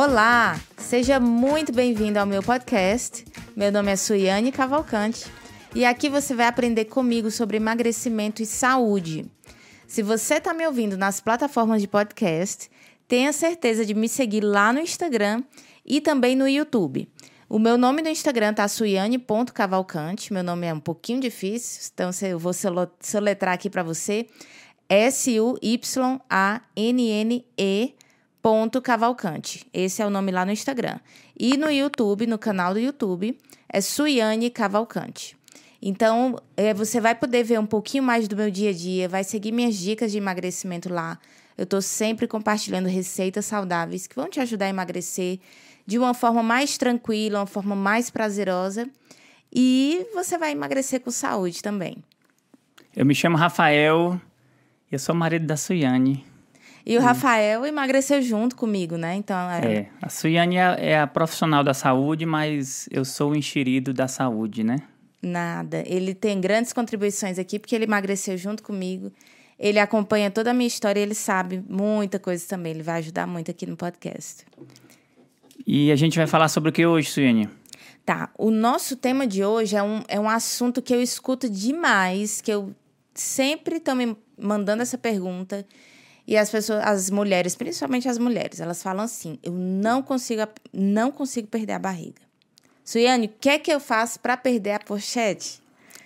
Olá, seja muito bem-vindo ao meu podcast. Meu nome é Suiane Cavalcante e aqui você vai aprender comigo sobre emagrecimento e saúde. Se você está me ouvindo nas plataformas de podcast, tenha certeza de me seguir lá no Instagram e também no YouTube. O meu nome no Instagram tá suiane.cavalcante. Meu nome é um pouquinho difícil, então eu vou soletrar aqui para você. S-U-Y-A-N-N-E ponto Cavalcante. Esse é o nome lá no Instagram. E no YouTube, no canal do YouTube, é Suiane Cavalcante. Então, é, você vai poder ver um pouquinho mais do meu dia a dia, vai seguir minhas dicas de emagrecimento lá. Eu estou sempre compartilhando receitas saudáveis que vão te ajudar a emagrecer de uma forma mais tranquila, uma forma mais prazerosa. E você vai emagrecer com saúde também. Eu me chamo Rafael, eu sou marido da Suiane. E o hum. Rafael emagreceu junto comigo, né? Então, é... é a Suiane é, é a profissional da saúde, mas eu sou o enxerido da saúde, né? Nada. Ele tem grandes contribuições aqui, porque ele emagreceu junto comigo. Ele acompanha toda a minha história e ele sabe muita coisa também. Ele vai ajudar muito aqui no podcast. E a gente vai falar sobre o que hoje, Suiane? Tá. O nosso tema de hoje é um, é um assunto que eu escuto demais, que eu sempre estou me mandando essa pergunta. E as pessoas, as mulheres, principalmente as mulheres, elas falam assim: eu não consigo, não consigo perder a barriga. Suiane, o que é que eu faço para perder a pochete?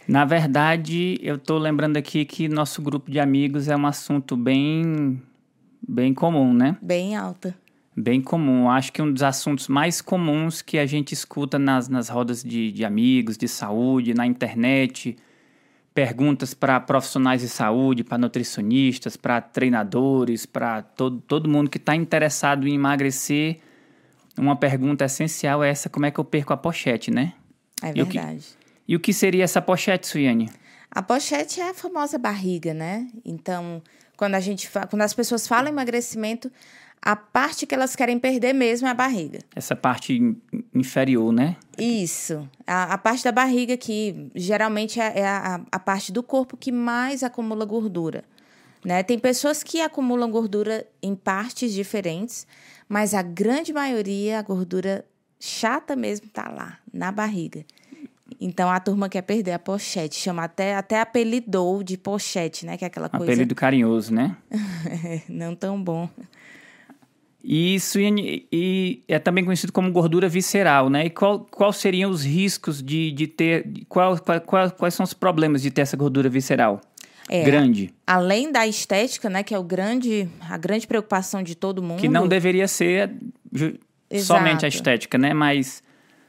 Na verdade, eu estou lembrando aqui que nosso grupo de amigos é um assunto bem, bem comum, né? Bem alta. Bem comum. Acho que um dos assuntos mais comuns que a gente escuta nas, nas rodas de, de amigos, de saúde, na internet, perguntas para profissionais de saúde, para nutricionistas, para treinadores, para todo, todo mundo que está interessado em emagrecer. Uma pergunta essencial é essa: como é que eu perco a pochete, né? É verdade. E o que, e o que seria essa pochete, Suiane? A pochete é a famosa barriga, né? Então, quando a gente quando as pessoas falam emagrecimento, a parte que elas querem perder mesmo é a barriga. Essa parte inferior, né? Isso. A, a parte da barriga que geralmente é, é a, a, parte do corpo que mais acumula gordura. Né? Tem pessoas que acumulam gordura em partes diferentes, mas a grande maioria, a gordura chata mesmo, tá lá, na barriga. Então a turma quer perder a pochete, chama até, até apelidou de pochete, né? Que é aquela coisa. Apelido carinhoso, né? Não tão bom. E isso e é também conhecido como gordura visceral, né? E qual, qual seriam os riscos de, de ter. Qual, qual, quais são os problemas de ter essa gordura visceral? É, grande. Além da estética, né? Que é o grande, a grande preocupação de todo mundo. Que não deveria ser somente a estética, né? Mas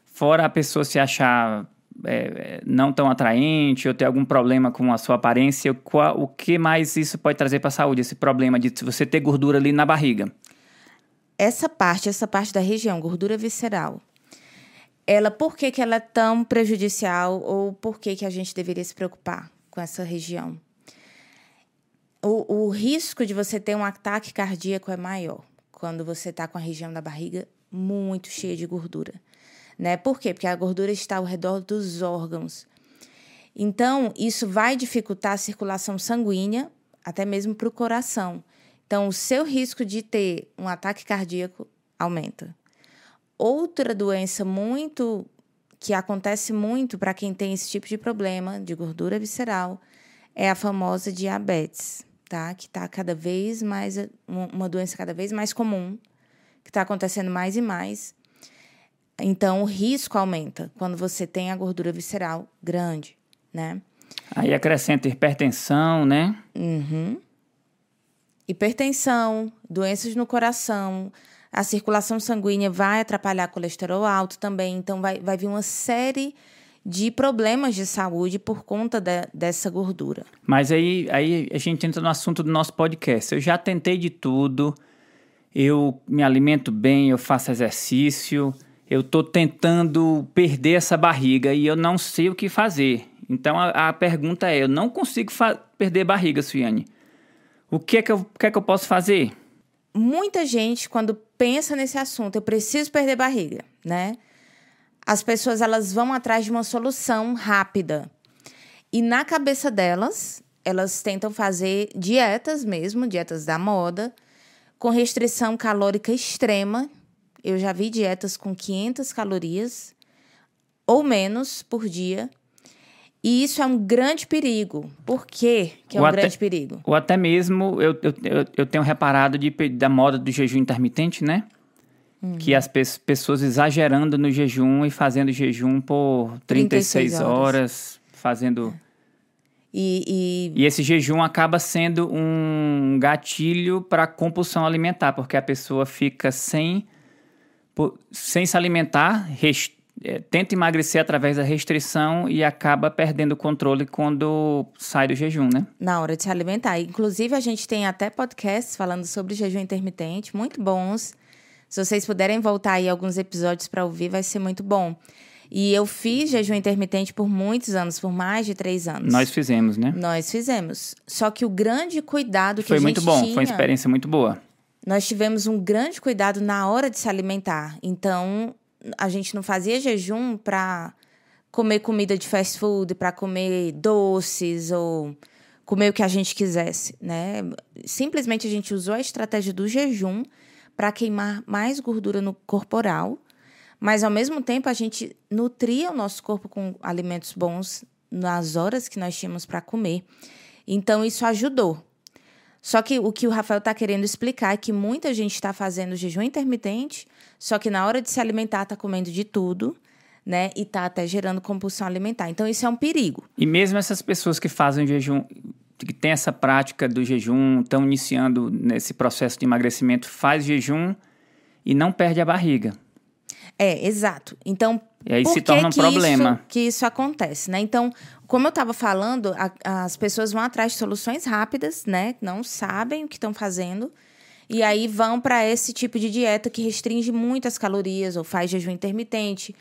fora a pessoa se achar é, não tão atraente ou ter algum problema com a sua aparência, qual, o que mais isso pode trazer para a saúde? Esse problema de você ter gordura ali na barriga essa parte, essa parte da região, gordura visceral, ela, por que, que ela é tão prejudicial ou por que, que a gente deveria se preocupar com essa região? O, o risco de você ter um ataque cardíaco é maior quando você está com a região da barriga muito cheia de gordura. Né? Por quê? Porque a gordura está ao redor dos órgãos. Então, isso vai dificultar a circulação sanguínea, até mesmo para o coração. Então, o seu risco de ter um ataque cardíaco aumenta. Outra doença muito que acontece muito para quem tem esse tipo de problema de gordura visceral é a famosa diabetes, tá? Que está cada vez mais uma doença cada vez mais comum, que está acontecendo mais e mais. Então, o risco aumenta quando você tem a gordura visceral grande, né? Aí acrescenta hipertensão, né? Uhum hipertensão, doenças no coração, a circulação sanguínea vai atrapalhar colesterol alto também, então vai, vai vir uma série de problemas de saúde por conta de, dessa gordura. Mas aí, aí a gente entra no assunto do nosso podcast. Eu já tentei de tudo, eu me alimento bem, eu faço exercício, eu estou tentando perder essa barriga e eu não sei o que fazer. Então a, a pergunta é: eu não consigo perder barriga, Suiane. O que é que eu, o que é que eu posso fazer? Muita gente, quando pensa nesse assunto, eu preciso perder barriga, né? As pessoas elas vão atrás de uma solução rápida. E na cabeça delas, elas tentam fazer dietas mesmo, dietas da moda, com restrição calórica extrema, Eu já vi dietas com 500 calorias ou menos por dia. E isso é um grande perigo. Por quê que é Ou um até- grande perigo? Ou até mesmo, eu, eu, eu, tenho reparado de, da moda do jejum intermitente, né? Uhum. Que as pe- pessoas exagerando no jejum e fazendo jejum por 36, 36 horas. horas. fazendo... E, e E esse jejum acaba sendo um gatilho para compulsão alimentar, porque a pessoa fica sem, sem se alimentar, res- eh, tenta emagrecer através da restrição e acaba perdendo o controle quando sai do jejum, né? na hora de se alimentar. Inclusive, a gente tem até podcasts falando sobre jejum intermitente, muito bons. Se vocês puderem voltar aí alguns episódios para ouvir, vai ser muito bom. E eu fiz jejum intermitente por muitos anos, por mais de três anos. Nós fizemos, né? Nós fizemos. Só que o grande cuidado que Foi a gente muito bom, foi uma experiência muito boa. nós tivemos um grande cuidado na hora de se alimentar. Então, a gente não fazia jejum para comer comida de fast food, para comer doces ou comer o que a gente quisesse, né? Simplesmente a gente usou a estratégia do jejum para queimar mais gordura no corporal, mas ao mesmo tempo a gente nutria o nosso corpo com alimentos bons nas horas que nós tínhamos para comer. Então isso ajudou. Só que o que o Rafael está querendo explicar é que muita gente está fazendo jejum intermitente, só que na hora de se alimentar está comendo de tudo, né? E está até gerando compulsão alimentar. Então isso é um perigo. E mesmo essas pessoas que fazem jejum, que tem essa prática do jejum, estão iniciando nesse processo de emagrecimento, faz jejum e não perde a barriga. É, exato. Então, E aí por se que torna um que problema. Isso, que isso acontece, né? Então, como eu estava falando, a- as pessoas vão atrás de soluções rápidas, né? Não sabem o que estão fazendo. E aí vão para esse tipo de dieta que restringe muito as calorias ou faz jejum intermitente.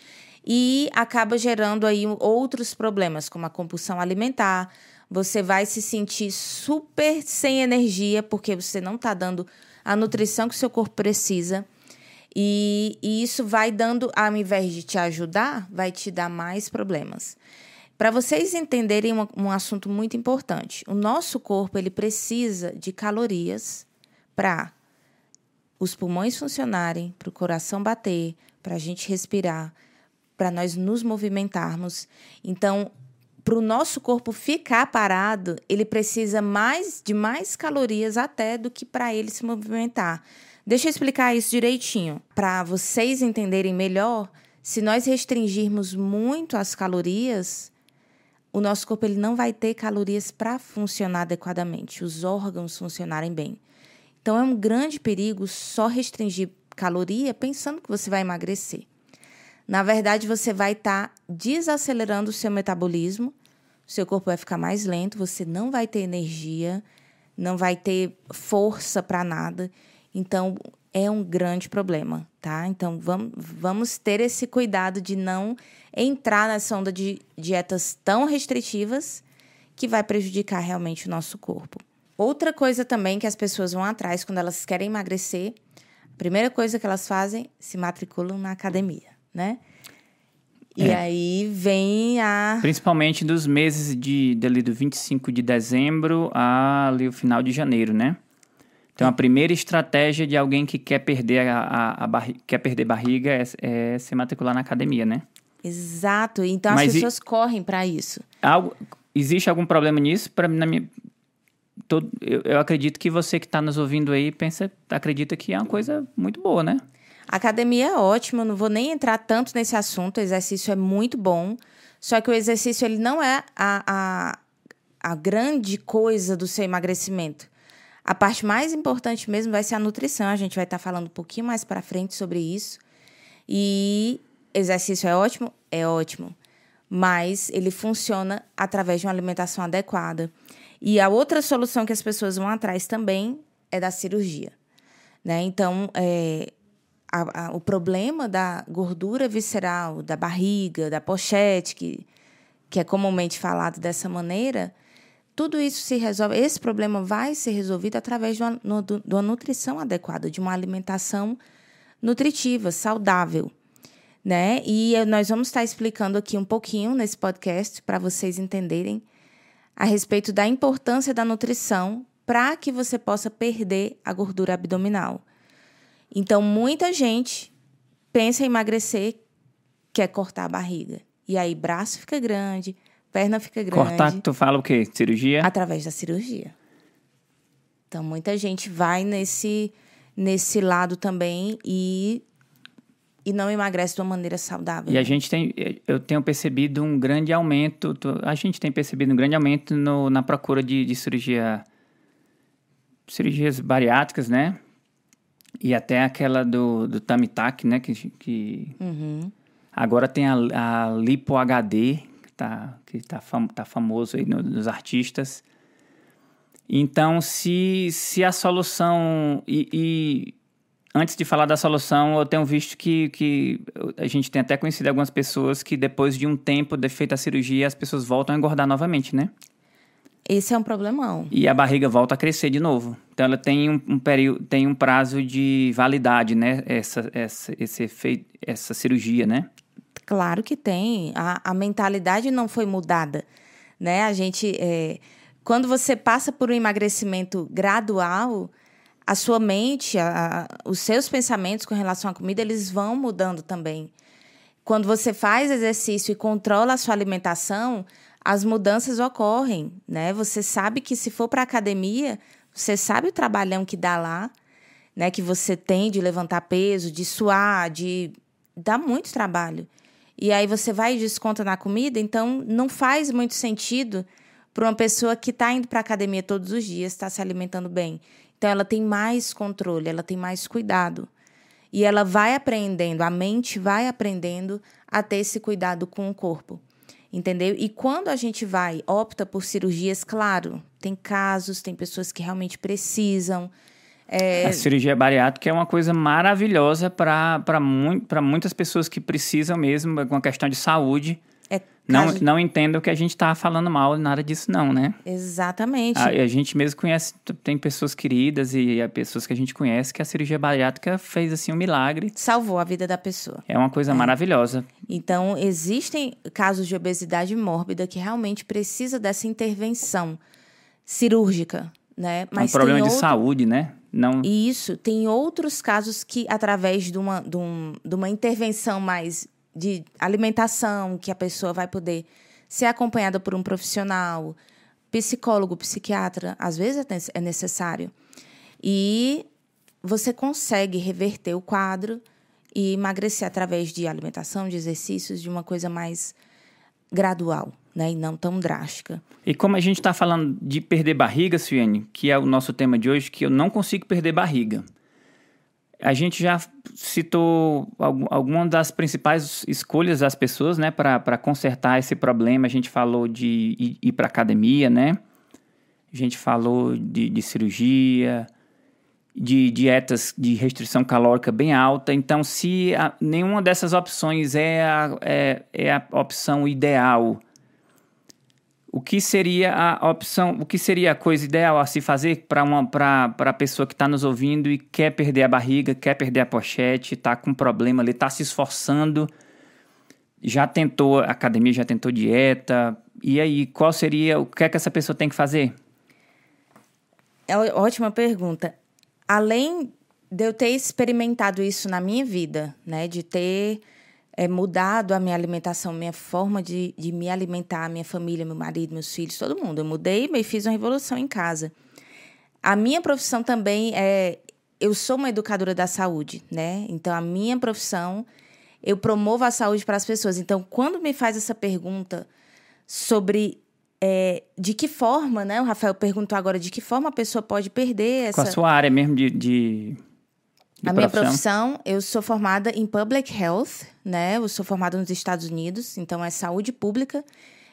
E acaba gerando aí outros problemas, como a compulsão alimentar. Você vai se sentir super sem energia, porque você não está dando a nutrição que o seu corpo precisa. E, e isso vai dando, ao invés de te ajudar, vai te dar mais problemas. Para vocês entenderem um, um assunto muito importante, o nosso corpo ele precisa de calorias para os pulmões funcionarem, para o coração bater, para a gente respirar, para nós nos movimentarmos. Então, para o nosso corpo ficar parado, ele precisa mais de mais calorias até do que para ele se movimentar. Deixa eu explicar isso direitinho, para vocês entenderem melhor. Se nós restringirmos muito as calorias, o nosso corpo ele não vai ter calorias para funcionar adequadamente, os órgãos funcionarem bem. Então é um grande perigo só restringir caloria pensando que você vai emagrecer. Na verdade, você vai estar desacelerando o seu metabolismo, seu corpo vai ficar mais lento, você não vai ter energia, não vai ter força para nada. Então, é um grande problema, tá? Então, vamos, vamos ter esse cuidado de não entrar nessa onda de dietas tão restritivas que vai prejudicar realmente o nosso corpo. Outra coisa também que as pessoas vão atrás quando elas querem emagrecer, a primeira coisa que elas fazem, se matriculam na academia, né? E É. aí vem a Principalmente dos meses de, dali do 25 de dezembro a ali, o final de janeiro, né? Então, a primeira estratégia de alguém que quer perder, a, a, a barri- quer perder barriga é, é se matricular na academia, né? Exato. Então Mas as e- pessoas correm para isso. Algo, existe algum problema nisso? Pra, na minha, todo, eu, eu acredito que você que está nos ouvindo aí pensa, acredita que é uma coisa muito boa, né? A academia é ótima, não vou nem entrar tanto nesse assunto, o exercício é muito bom. Só que o exercício ele não é a, a, a grande coisa do seu emagrecimento. A parte mais importante mesmo vai ser a nutrição. A gente vai estar falando um pouquinho mais para frente sobre isso. E exercício é ótimo? É ótimo. Mas ele funciona através de uma alimentação adequada. E a outra solução que as pessoas vão atrás também é da cirurgia. Né? Então, é, a- a- o problema da gordura visceral, da barriga, da pochete, que, que é comumente falado dessa maneira, tudo isso se resolve. Esse problema vai ser resolvido através de uma, no- de uma nutrição adequada, de uma alimentação nutritiva, saudável. Né? E eh, nós vamos estar explicando aqui um pouquinho nesse podcast para vocês entenderem a respeito da importância da nutrição para que você possa perder a gordura abdominal. Então, muita gente pensa em emagrecer, quer cortar a barriga. E aí braço fica grande, perna fica grande. Cortar, tu fala o quê? Cirurgia? Através da cirurgia. Então, muita gente vai nesse, nesse lado também e, e não emagrece de uma maneira saudável. E a gente tem, eu tenho percebido um grande aumento, a gente tem percebido um grande aumento no, na procura de, de cirurgia, cirurgias bariátricas, né? E até aquela do, do Tamitac, né? Que, que Uhum. agora tem a, a Lipo HD, que tá, que tá, fam, tá famoso aí no- nos artistas. Então, se, se a solução. E, e antes de falar da solução, eu tenho visto que, que a gente tem até conhecido algumas pessoas que depois de um tempo de feita a cirurgia, as pessoas voltam a engordar novamente, né? Esse é um problemão. E a barriga volta a crescer de novo. Então ela tem um, um período, tem um prazo de validade, né? Essa, essa, esse efeito, essa cirurgia, né? Claro que tem. A, a mentalidade não foi mudada, né? A gente, é, quando você passa por um emagrecimento gradual, a sua mente, a- a- os seus pensamentos com relação à comida, eles vão mudando também. Quando você faz exercício e controla a sua alimentação, as mudanças ocorrem, né? Você sabe que se for para academia, você sabe o trabalhão que dá lá, né? Que você tem de levantar peso, de suar, de dá muito trabalho. E aí você vai e desconta na comida, então não faz muito sentido para uma pessoa que está indo para academia todos os dias, está se alimentando bem. Então ela tem mais controle, ela tem mais cuidado. E ela vai aprendendo, a mente vai aprendendo a ter esse cuidado com o corpo. Entendeu? E quando a gente vai, opta por cirurgias, claro, tem casos, tem pessoas que realmente precisam. É, A cirurgia bariátrica é uma coisa maravilhosa para mu muitas pessoas que precisam mesmo, com a questão de saúde. É Não, caso- não entendo que a gente está falando mal, nada disso não, né? Exatamente. A, a gente mesmo conhece, tem pessoas queridas e há pessoas que a gente conhece que a cirurgia bariátrica fez assim um milagre. Salvou a vida da pessoa. É uma coisa maravilhosa. Então, existem casos de obesidade mórbida que realmente precisa dessa intervenção cirúrgica, né? É um problema de saúde, né? Não, E isso, tem outros casos que, através de uma, de, um- de uma intervenção mais de alimentação, que a pessoa vai poder ser acompanhada por um profissional, psicólogo, psiquiatra, às vezes é é necessário. E você consegue reverter o quadro e emagrecer através de alimentação, de exercícios, de uma coisa mais gradual, né? E não tão drástica. E como a gente está falando de perder barriga, Suiane, que é o nosso tema de hoje, que eu não consigo perder barriga. A gente já citou algum- algumas das principais escolhas das pessoas, né, para consertar esse problema. A gente falou de ir, ir para academia, né? A gente falou de, de cirurgia, de dietas de restrição calórica bem alta. Então, se a- nenhuma dessas opções é a, é, é a opção ideal, o que seria a opção, o que seria a coisa ideal a se fazer para uma para a pessoa que está nos ouvindo e quer perder a barriga, quer perder a pochete, está com problema ali, está se esforçando, já tentou academia, já tentou dieta, e aí qual seria o que é que essa pessoa tem que fazer? É ótima pergunta. Além de eu ter experimentado isso na minha vida, né, de ter é, mudado a minha alimentação, minha forma de, de me alimentar, minha família, meu marido, meus filhos, todo mundo. Eu mudei e fiz uma revolução em casa. A minha profissão também é. Eu sou uma educadora da saúde, né? Então, a minha profissão, eu promovo a saúde para as pessoas. Então, quando me faz essa pergunta sobre é, de que forma, né? O Rafael perguntou agora de que forma a pessoa pode perder essa. Com a sua área mesmo de, de, A minha profissão, eu sou formada em Public Health, né? Eu sou formada nos Estados Unidos, então é saúde pública.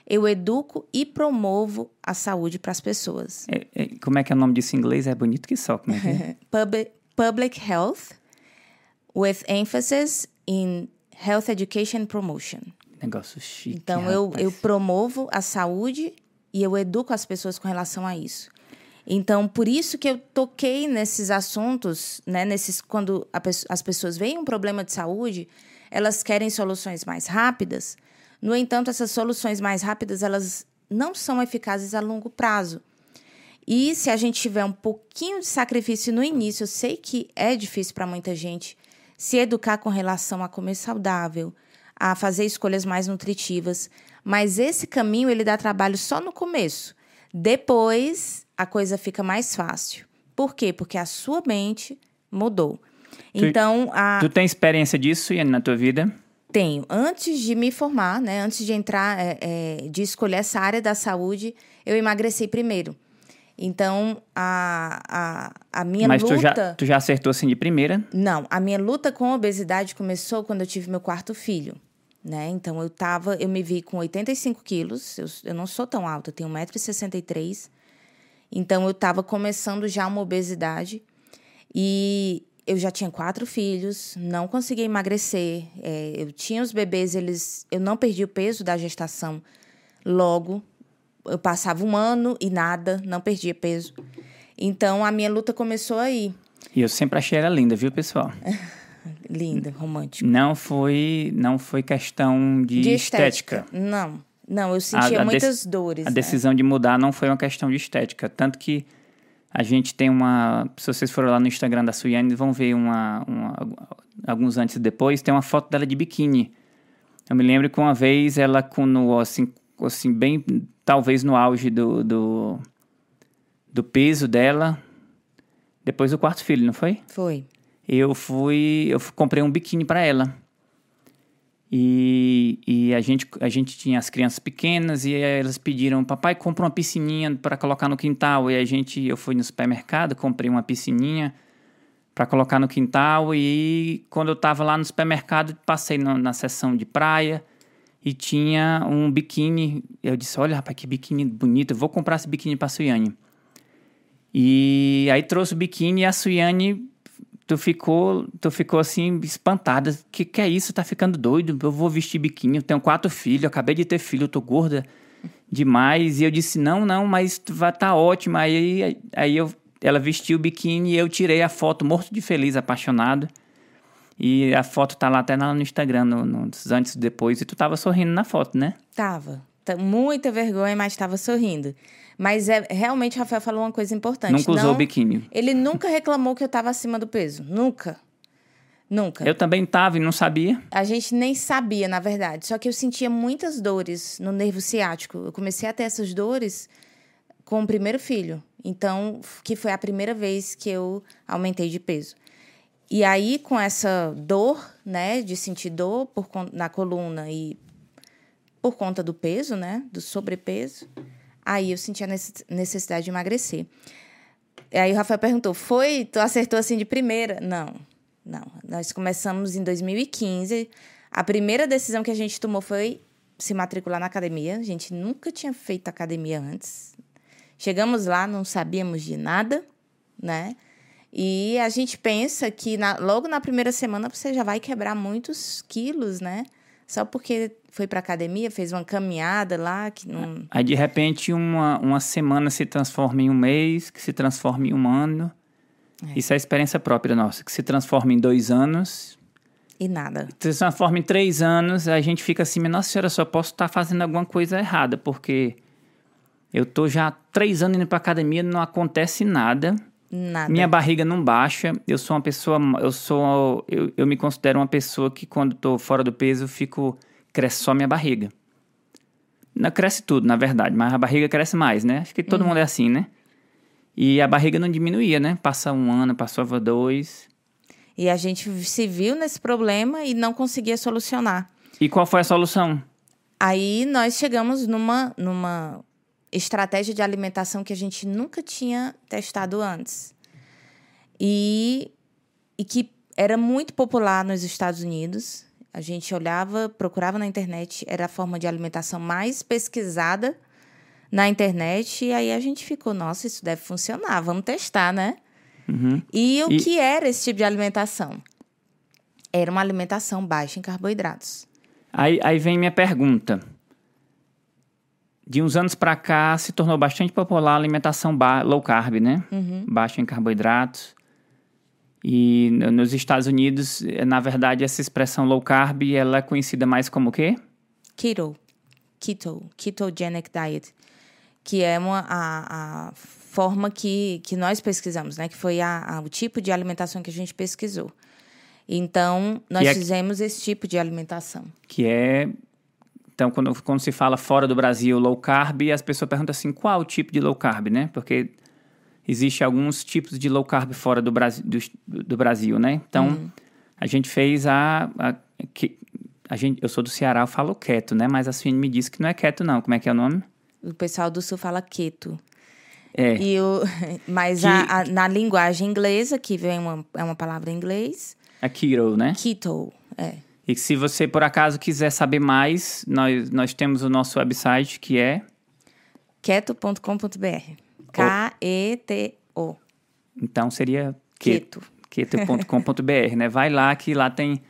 Eu educo e promovo a saúde para as pessoas. É, é, como é que é o nome disso em inglês? É bonito que só. Como é que é? Public, public Health, with emphasis in Health Education Promotion. Negócio chique. Então, eu, eu promovo a saúde e eu educo as pessoas com relação a isso. Então, por isso que eu toquei nesses assuntos, né? Nesses, quando a as pessoas veem um problema de saúde, elas querem soluções mais rápidas. No entanto, essas soluções mais rápidas, elas não são eficazes a longo prazo. E se a gente tiver um pouquinho de sacrifício no início, eu sei que é difícil para muita gente se educar com relação a comer saudável, a fazer escolhas mais nutritivas. Mas esse caminho ele dá trabalho só no começo. Depois a coisa fica mais fácil. Por quê? Porque a sua mente mudou. Então, a... Tu tem experiência disso, Iane, na tua vida? Tenho. Antes de me formar, né? Antes de entrar, é, é, de escolher essa área da saúde, eu emagreci primeiro. Então, a, a, a minha Mas luta... tu já, tu já acertou assim de primeira? Não, a minha luta com a obesidade começou quando eu tive meu quarto filho. Né? Então, eu tava... Eu me vi com 85 quilos. Eu, eu não sou tão alta, eu tenho 1,63m. Então, eu estava começando já uma obesidade. E eu já tinha quatro filhos, não conseguia emagrecer. É, eu tinha os bebês, eles, eu não perdi o peso da gestação logo. Eu passava um ano e nada, não perdia peso. Então a minha luta começou aí. E eu sempre achei ela linda, viu, pessoal? linda, romântica. Não foi, não foi questão de, de estética. estética. Não, não, eu sentia a, a muitas dores. A né? decisão de mudar não foi uma questão de estética, tanto que a gente tem uma. Se vocês forem lá no Instagram da Suiane, vão ver uma, uma, alguns antes e depois. Tem uma foto dela de biquíni. Eu me lembro que uma vez ela, com no, assim, assim, bem. Talvez no auge do, do, do peso dela. Depois do quarto filho, não foi? Foi. Eu fui. Eu comprei um biquíni para ela. E, e a, gente, a gente tinha as crianças pequenas e elas pediram, papai, compra uma piscininha para colocar no quintal. E a gente, eu fui no supermercado, comprei uma piscininha para colocar no quintal. E quando eu estava lá no supermercado, passei na seção de praia e tinha um biquíni. Eu disse, olha, rapaz, que biquíni bonito, eu vou comprar esse biquíni para a Suiane. E aí trouxe o biquíni e a Suiane tu ficou, tu ficou assim, espantada. Que que é isso? Tá ficando doido? Eu vou vestir biquíni, eu tenho quatro filhos, acabei de ter filho, eu tô gorda demais. E eu disse, não, não, mas vai tá ótimo. Aí, aí eu, ela vestiu o biquíni e eu tirei a foto morto de feliz, apaixonado. E a foto tá lá até no Instagram, no, nos antes e depois. E tu tava sorrindo na foto, né? Tava. Muita vergonha, mas tava sorrindo. Mas é, realmente o Rafael falou uma coisa importante. Nunca usou biquíni. Ele nunca reclamou que eu estava acima do peso. Nunca. Nunca. Eu também estava e não sabia. A gente nem sabia, na verdade. Só que eu sentia muitas dores no nervo ciático. Eu comecei a ter essas dores com o primeiro filho. Então, que foi a primeira vez que eu aumentei de peso. E aí, com essa dor, né, de sentir dor por, na coluna e por conta do peso, né, do sobrepeso, Aí eu senti a necessidade de emagrecer. Aí o Rafael perguntou: Foi? Tu acertou assim de primeira? Não, não. Nós começamos em 2015. A primeira decisão que a gente tomou foi se matricular na academia. A gente nunca tinha feito academia antes. Chegamos lá, não sabíamos de nada, né? E a gente pensa que na, logo na primeira semana você já vai quebrar muitos quilos, né? Só porque foi para academia, fez uma caminhada lá que não. Aí de repente uma, uma semana se transforma em um mês, que se transforma em um ano. É. Isso é experiência própria nossa, que se transforma em dois anos. E nada. Se transforma em três anos, a gente fica assim, nossa senhora, só posso estar fazendo alguma coisa errada, porque eu tô já três anos indo para academia, não acontece nada. Nada. Minha barriga não baixa. Eu sou uma pessoa. Eu sou. Eu, eu me considero uma pessoa que, quando estou fora do peso, fico. Cresce só minha barriga. Não cresce tudo, na verdade, mas a barriga cresce mais, né? Acho que todo uhum. mundo é assim, né? E a barriga não diminuía, né? Passa um ano, passava dois. E a gente se viu nesse problema e não conseguia solucionar. E qual foi a solução? Aí nós chegamos numa, numa estratégia de alimentação que a gente nunca tinha testado antes. E, e que era muito popular nos Estados Unidos. A gente olhava, procurava na internet, era a forma de alimentação mais pesquisada na internet. E aí a gente ficou, nossa, isso deve funcionar, vamos testar, né? Uhum. E o e... que era esse tipo de alimentação? Era uma alimentação baixa em carboidratos. Aí, aí vem minha pergunta de uns anos para cá se tornou bastante popular a alimentação low carb, né? Uhum. Baixa em carboidratos. E nos Estados Unidos, na verdade, essa expressão low carb, ela é conhecida mais como o quê? Keto. Keto. Ketogenic diet. Que é uma, a, a forma que, que nós pesquisamos, né? Que foi a, a, o tipo de alimentação que a gente pesquisou. Então, nós é- fizemos esse tipo de alimentação. Que é. Então, quando, quando se fala fora do Brasil low carb, as pessoas perguntam assim: qual o tipo de low carb, né? Porque existe alguns tipos de low carb fora do Brasil, do, do Brasil né? Então, a gente fez a. a, que, a gente, eu sou do Ceará, eu falo keto, né? Mas a Suíne me disse que não é keto, não. Como é que é o nome? O pessoal do sul fala keto. É. E o, mas Que- a- a- na linguagem inglesa, que vem uma, é uma palavra em inglês, A keto, né? keto. É. E se você, por acaso, quiser saber mais, nós, nós temos o nosso website, que é... keto.com.br. K-E-T-O. Então, seria keto. Keto. keto.com.br, né? Vai lá, que lá tem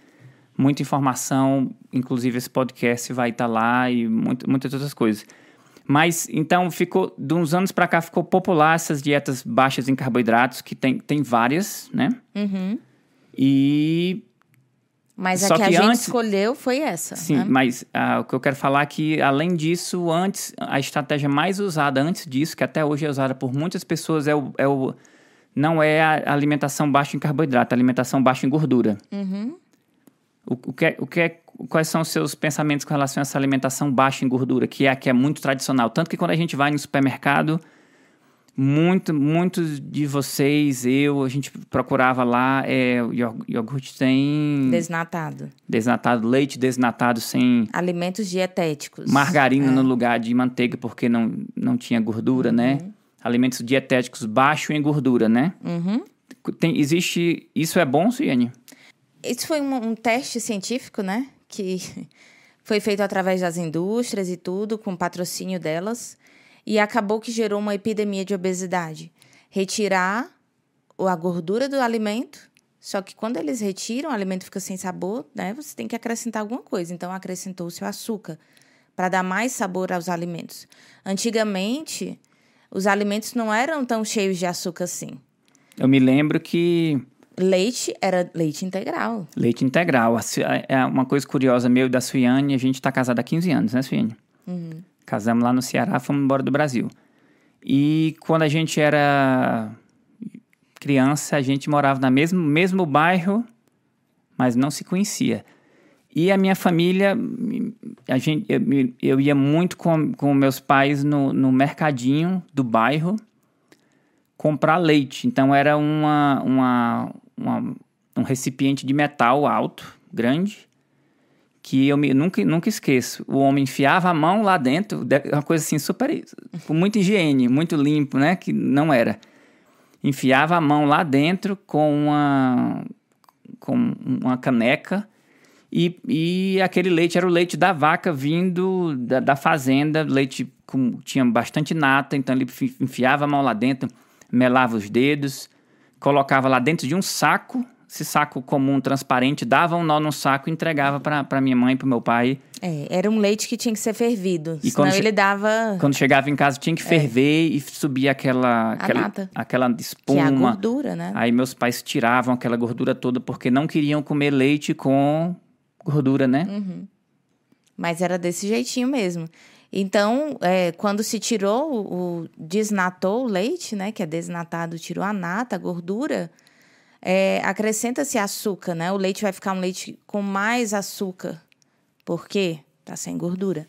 muita informação. Inclusive, esse podcast vai estar lá e muito, muitas outras coisas. Mas, então, ficou... De uns anos para cá, ficou popular essas dietas baixas em carboidratos, que tem, tem várias, né? Uhum. E Mas Só a que a que gente antes- escolheu foi essa. Sim, né? mas ah, o que eu quero falar é que, além disso, antes, a estratégia mais usada antes disso, que até hoje é usada por muitas pessoas, é o, é o- não é a alimentação baixa em carboidrato, é a alimentação baixa em gordura. O, o que é- o que é- quais são os seus pensamentos com relação a essa alimentação baixa em gordura, que é a que é muito tradicional? Tanto que quando a gente vai no supermercado, muito, muitos de vocês, eu, a gente procurava lá, é, iogurte tem Desnatado. desnatado, leite desnatado sem Alimentos dietéticos. margarina no lugar de manteiga porque não, não tinha gordura, né? Alimentos dietéticos baixo em gordura, né? Uhum. Tem, existe... Isso é bom, Suiane? Isso foi um, um teste científico, né? Que foi feito através das indústrias e tudo, com patrocínio delas. E acabou que gerou uma epidemia de obesidade. Retirar a gordura do alimento, só que quando eles retiram, o alimento fica sem sabor, né? Você tem que acrescentar alguma coisa. Então, acrescentou-se o açúcar para dar mais sabor aos alimentos. Antigamente, os alimentos não eram tão cheios de açúcar assim. Eu me lembro que Leite era leite integral. leite integral. Su- É uma coisa curiosa meu e da Suiane, a gente tá casado há 15 anos, né, Suiane? Casamos lá no Ceará, fomos embora do Brasil. E quando a gente era criança, a gente morava no mesmo, mesmo bairro, mas não se conhecia. E a minha família, a gente, eu, eu ia muito com, com meus pais no, no mercadinho do bairro comprar leite. Então era uma, uma, uma- um recipiente de metal alto, grande, que eu me- nunca, nunca esqueço. O homem enfiava a mão lá dentro, de- uma coisa assim super. com muita higiene, muito limpo, né? Que não era. Enfiava a mão lá dentro com uma, com uma caneca. E, e aquele leite era o leite da vaca vindo da, da fazenda, leite com, tinha bastante nata, então ele fi- enfiava a mão lá dentro, melava os dedos, colocava lá dentro de um saco, esse saco comum, transparente, dava um nó no saco e entregava para minha mãe e para meu pai. É, era um leite que tinha que ser fervido. E senão ele dava. Quando chegava em casa tinha que ferver e subia aquela, aquela, nata. aquela Que é a espuma. gordura, né? Aí meus pais tiravam aquela gordura toda porque não queriam comer leite com gordura, né? Mas era desse jeitinho mesmo. Então, é, quando se tirou o, o- desnatou o leite, né? Que é desnatado, tirou a nata, a gordura, é, acrescenta-se açúcar, né? O leite vai ficar um leite com mais açúcar. Por quê? Tá sem gordura.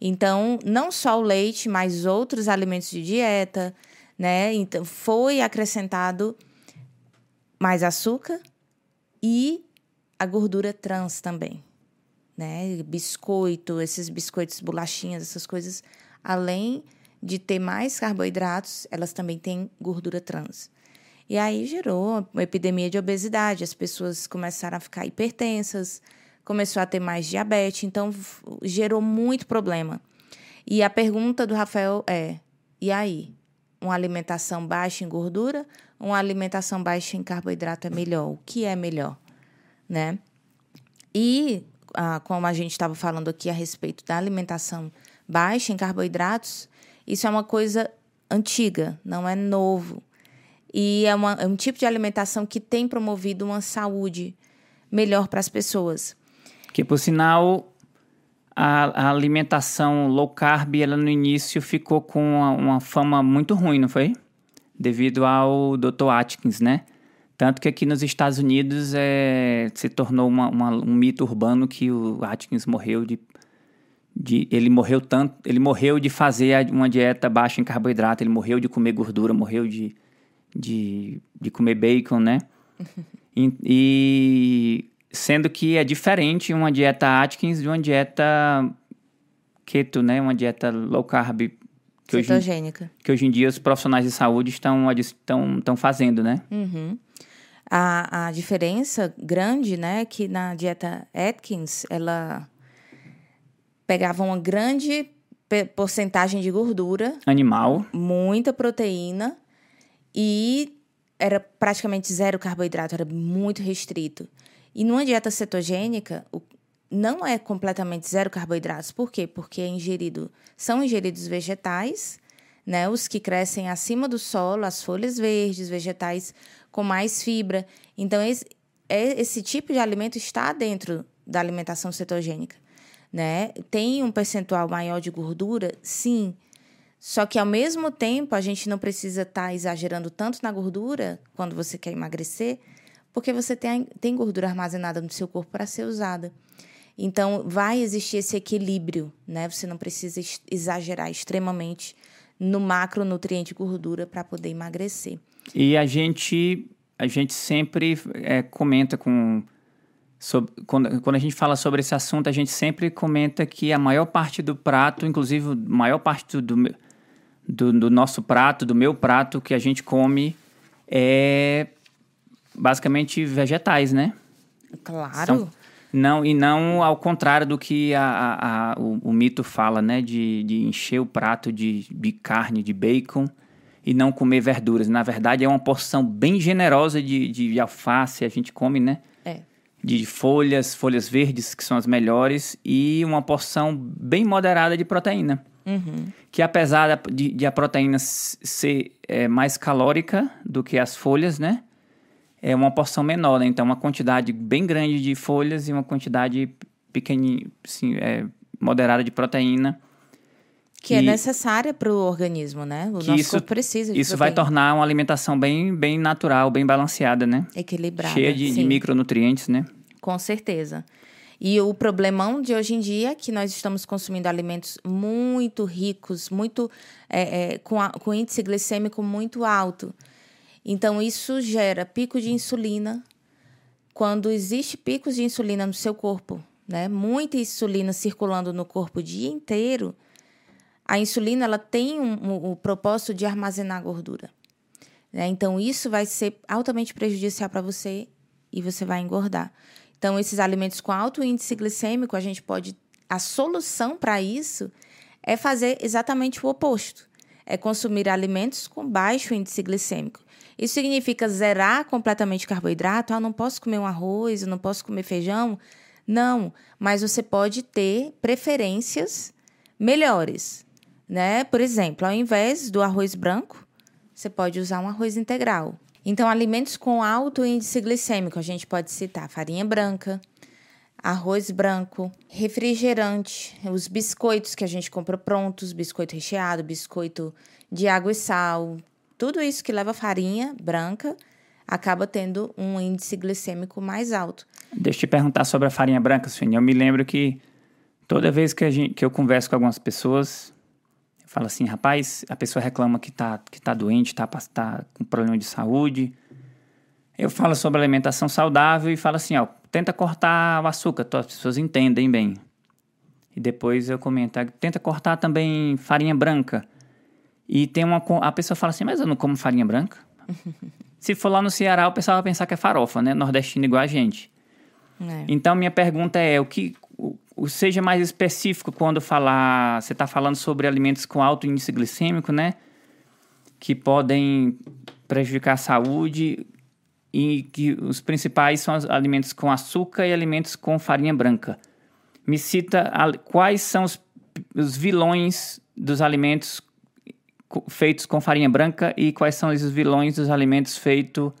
Então, não só o leite, mas outros alimentos de dieta, né? Então, foi acrescentado mais açúcar e a gordura trans também, né? Biscoito, esses biscoitos, bolachinhas, essas coisas, além de ter mais carboidratos, elas também têm gordura trans. E aí gerou uma epidemia de obesidade, as pessoas começaram a ficar hipertensas, começou a ter mais diabetes, então gerou muito problema. E a pergunta do Rafael é: e aí? Uma alimentação baixa em gordura, uma alimentação baixa em carboidrato é melhor? O que é melhor, né? E ah, como a gente estava falando aqui a respeito da alimentação baixa em carboidratos, isso é uma coisa antiga, não é novo. E é, uma- é um tipo de alimentação que tem promovido uma saúde melhor para as pessoas. Que por sinal a, alimentação low carb, ela no início ficou com uma, uma fama muito ruim, não foi? Devido ao Dr. Atkins, né? Tanto que aqui nos Estados Unidos é, se tornou uma, uma, um mito urbano que o Atkins morreu de, de. Ele morreu tanto. Ele morreu de fazer uma dieta baixa em carboidrato, ele morreu de comer gordura, morreu de, de, de comer bacon, né? e, e sendo que é diferente uma dieta Atkins de uma dieta keto, né? Uma dieta low carb que Cetogênica. Hoje, que hoje em dia os profissionais de saúde estão, estão, estão fazendo, né? Uhum. A, a diferença grande, né, é que na dieta Atkins, ela pegava uma grande porcentagem de gordura. Animal. Muita proteína e era praticamente zero carboidrato, era muito restrito. E numa dieta cetogênica, não é completamente zero carboidratos. Por quê? Porque é ingerido, são ingeridos vegetais, né? Os que crescem acima do solo, as folhas verdes, vegetais com mais fibra. Então, esse, é, esse tipo de alimento está dentro da alimentação cetogênica, né? Tem um percentual maior de gordura? Sim. Só que ao mesmo tempo, a gente não precisa estar tá exagerando tanto na gordura quando você quer emagrecer, porque você tem, tem gordura armazenada no seu corpo para ser usada. Então, vai existir esse equilíbrio, né? Você não precisa exagerar extremamente no macronutriente gordura para poder emagrecer. E a gente, a gente sempre é, comenta com. Sobre, quando, quando a gente fala sobre esse assunto, a gente sempre comenta que a maior parte do prato, inclusive a maior parte do, do, do nosso prato, do meu prato, que a gente come é basicamente vegetais, né? Claro. São, não, e não ao contrário do que a, a, a o, o, mito fala, né? De, de encher o prato de, de carne, de bacon e não comer verduras. Na verdade, é uma porção bem generosa de, de alface, a gente come, né? É. De folhas, folhas verdes, que são as melhores, e uma porção bem moderada de proteína. Uhum. Que apesar de, de a proteína ser é, mais calórica do que as folhas, né? é uma porção menor, né? Então, uma quantidade bem grande de folhas e uma quantidade pequenininha, assim, é, moderada de proteína. Que, é que é necessária para o organismo, né? O nosso isso, corpo precisa de Isso proteína. vai tornar uma alimentação bem, bem natural, bem balanceada, né? Equilibrada. Cheia de, de micronutrientes, né? Com certeza. E o problemão de hoje em dia é que nós estamos consumindo alimentos muito ricos, muito é, é, com, a, com índice glicêmico muito alto. Então, isso gera pico de insulina. Quando existe picos de insulina no seu corpo, né, muita insulina circulando no corpo o dia inteiro, a insulina ela tem um, um, um propósito de armazenar gordura. Né? Então, isso vai ser altamente prejudicial para você e você vai engordar. Então, esses alimentos com alto índice glicêmico, a gente pode. A solução para isso é fazer exatamente o oposto: é consumir alimentos com baixo índice glicêmico. Isso significa zerar completamente carboidrato? Ah, não posso comer um arroz, não posso comer feijão? Não, mas você pode ter preferências melhores, né? Por exemplo, ao invés do arroz branco, você pode usar um arroz integral. Então, alimentos com alto índice glicêmico, a gente pode citar farinha branca, arroz branco, refrigerante, os biscoitos que a gente compra prontos, biscoito recheado, biscoito de água e sal, tudo isso que leva farinha branca acaba tendo um índice glicêmico mais alto. Deixa eu te perguntar sobre a farinha branca, Suene. Eu me lembro que toda vez que, gente, que eu converso com algumas pessoas, eu falo assim, rapaz, a pessoa reclama que tá, que tá doente, tá, tá com problema de saúde. Eu falo sobre alimentação saudável e falo assim, ó, tenta cortar o açúcar, as pessoas entendem bem. E depois eu comento, tenta cortar também farinha branca. E tem uma. A pessoa fala assim, mas eu não como farinha branca. Se for lá no Ceará, o pessoal vai pensar que é farofa, né? Nordestino igual a gente. É. Então, minha pergunta é: o que. Seja mais específico quando falar. Você está falando sobre alimentos com alto índice glicêmico, né? Que podem prejudicar a saúde. E que os principais são os alimentos com açúcar e alimentos com farinha branca. Me cita quais são os, os vilões dos alimentos feitos com farinha branca e quais são os vilões dos alimentos feitos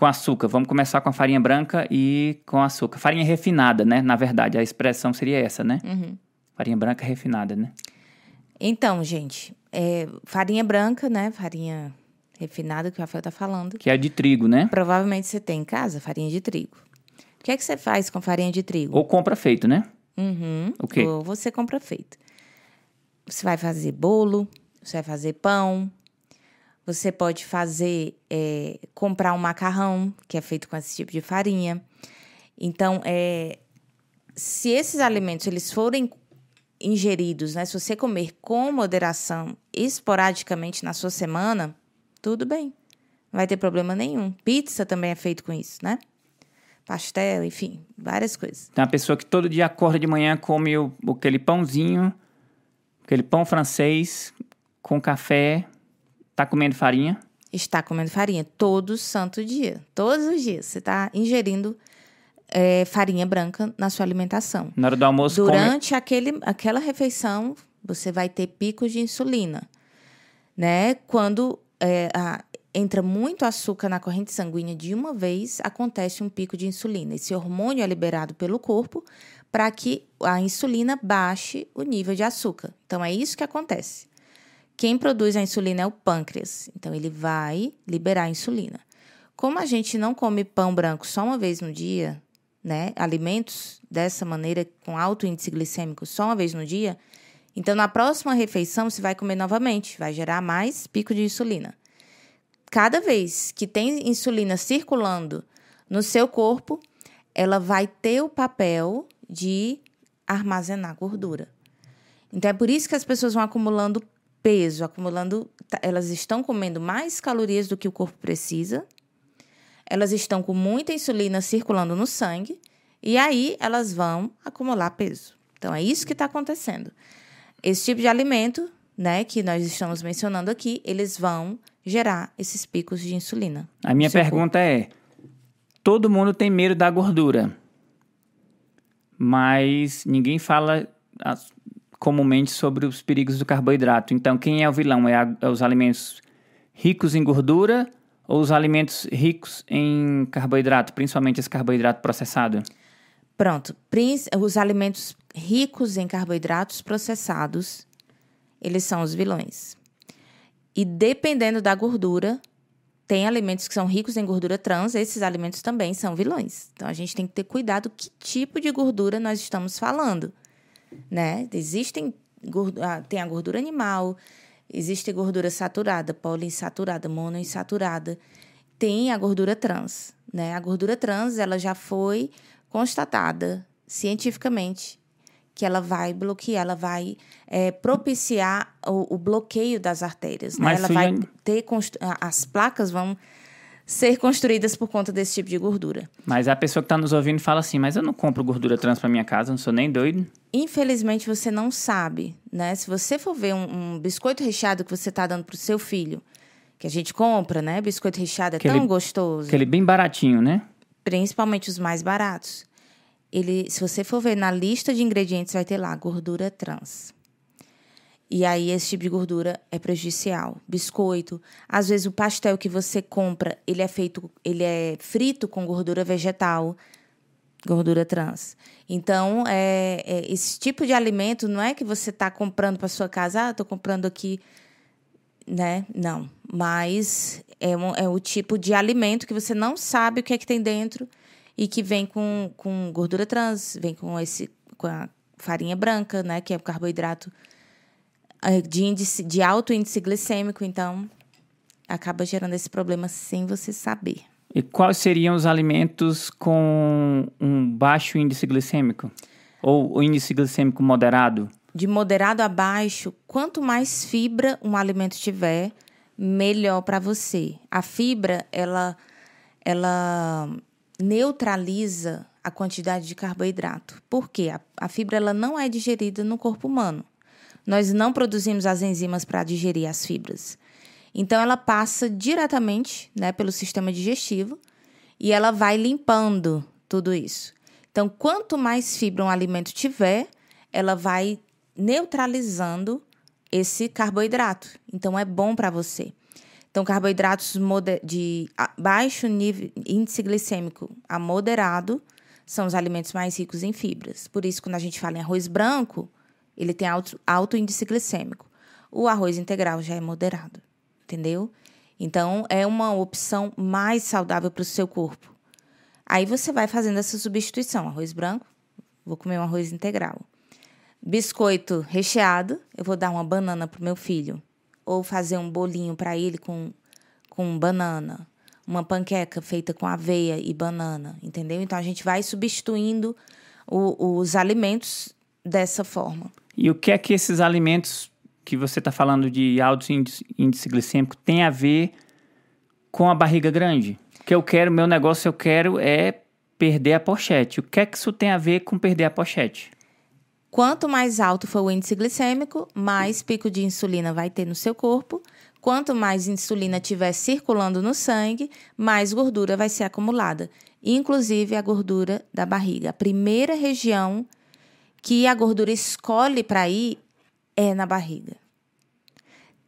com açúcar. Vamos começar com a farinha branca e com açúcar. Farinha refinada, né? Na verdade, a expressão seria essa, né? Uhum. Farinha branca refinada, né? Então, gente, é, farinha branca, né? Farinha refinada que o Rafael tá falando. Que é de trigo, né? Provavelmente você tem em casa farinha de trigo. O que é que você faz com farinha de trigo? Ou compra feito, né? Uhum. O quê? Ou você compra feito. Você vai fazer bolo, você vai fazer pão, você pode fazer, é, comprar um macarrão, que é feito com esse tipo de farinha. Então, é, se esses alimentos eles forem ingeridos, né? Se você comer com moderação, esporadicamente na sua semana, tudo bem. Não vai ter problema nenhum. Pizza também é feito com isso, né? Pastel, enfim, várias coisas. Tem uma pessoa que todo dia acorda de manhã, come o, aquele pãozinho, aquele pão francês com café, tá comendo farinha. Está comendo farinha todo santo dia. Todos os dias. Você está ingerindo é, farinha branca na sua alimentação. Na hora do almoço, come... Durante aquele, aquela refeição, você vai ter picos de insulina. Né? Quando é, a- entra muito açúcar na corrente sanguínea de uma vez, acontece um pico de insulina. Esse hormônio é liberado pelo corpo para que a insulina baixe o nível de açúcar. Então, é isso que acontece. Quem produz a insulina é o pâncreas. Então, ele vai liberar a insulina. Como a gente não come pão branco só uma vez no dia, né? Alimentos dessa maneira, com alto índice glicêmico só uma vez no dia, então na próxima refeição você vai comer novamente, vai gerar mais pico de insulina. Cada vez que tem insulina circulando no seu corpo, ela vai ter o papel de armazenar gordura. Então é por isso que as pessoas vão acumulando peso, acumulando, tá, elas estão comendo mais calorias do que o corpo precisa. Elas estão com muita insulina circulando no sangue e aí elas vão acumular peso. Então é isso que está acontecendo. Esse tipo de alimento, né, que nós estamos mencionando aqui, eles vão gerar esses picos de insulina. A minha pergunta é: todo mundo tem medo da gordura, mas ninguém fala comumente sobre os perigos do carboidrato. Então, quem é o vilão? É, a- é os alimentos ricos em gordura ou os alimentos ricos em carboidrato, principalmente esse carboidrato processado? Pronto. Os alimentos ricos em carboidratos processados, eles são os vilões. E dependendo da gordura, tem alimentos que são ricos em gordura trans, esses alimentos também são vilões. Então a gente tem que ter cuidado que tipo de gordura nós estamos falando, né? Existem ah, tem a gordura animal, existe gordura saturada, poliinsaturada, monoinsaturada, tem a gordura trans, né? A gordura trans, ela já foi constatada cientificamente que ela vai bloquear, ela vai é, propiciar o, o bloqueio das artérias, né? Ela vai Sujane- ter a- as placas vão ser construídas por conta desse tipo de gordura. Mas a pessoa que está nos ouvindo fala assim: mas eu não compro gordura trans para minha casa, não sou nem doido. Infelizmente você não sabe, né? Se você for ver um, um biscoito recheado que você está dando para o seu filho, que a gente compra, né? Biscoito recheado é Aquele- tão gostoso. Aquele bem baratinho, né? principalmente os mais baratos, ele, se você for ver na lista de ingredientes, vai ter lá gordura trans. E aí esse tipo de gordura é prejudicial. Biscoito, às vezes o pastel que você compra, ele é feito, ele é frito com gordura vegetal, gordura trans. Então, é, é, esse tipo de alimento não é que você está comprando para sua casa, ah, estou comprando aqui né? Não. Mas é, um- é o tipo de alimento que você não sabe o que é que tem dentro e que vem com, com gordura trans, vem com esse com a farinha branca, né? Que é o carboidrato de índice de alto índice glicêmico, então acaba gerando esse problema sem você saber. E quais seriam os alimentos com um baixo índice glicêmico? Ou o índice glicêmico moderado? de moderado a baixo, quanto mais fibra um alimento tiver, melhor para você. A fibra, ela, ela neutraliza a quantidade de carboidrato. Por quê? A, a fibra ela não é digerida no corpo humano. Nós não produzimos as enzimas para digerir as fibras. Então, ela passa diretamente né, pelo sistema digestivo e ela vai limpando tudo isso. Então, quanto mais fibra um alimento tiver, ela vai neutralizando esse carboidrato. Então, é bom para você. Então, carboidratos de baixo nível, índice glicêmico a moderado são os alimentos mais ricos em fibras. Por isso, quando a gente fala em arroz branco, ele tem alto, alto índice glicêmico. O arroz integral já é moderado, entendeu? Então, é uma opção mais saudável para o seu corpo. Aí você vai fazendo essa substituição: arroz branco, vou comer um arroz integral. Biscoito recheado, eu vou dar uma banana para o meu filho. Ou fazer um bolinho para ele com, com banana. Uma panqueca feita com aveia e banana, entendeu? Então a gente vai substituindo o, os alimentos dessa forma. E o que é que esses alimentos que você está falando de alto índice, índice glicêmico tem a ver com a barriga grande? O que eu quero, meu negócio eu quero é perder a pochete. O que é que isso tem a ver com perder a pochete? Quanto mais alto for o índice glicêmico, mais pico de insulina vai ter no seu corpo. Quanto mais insulina estiver circulando no sangue, mais gordura vai ser acumulada, inclusive a gordura da barriga. A primeira região que a gordura escolhe para ir é na barriga.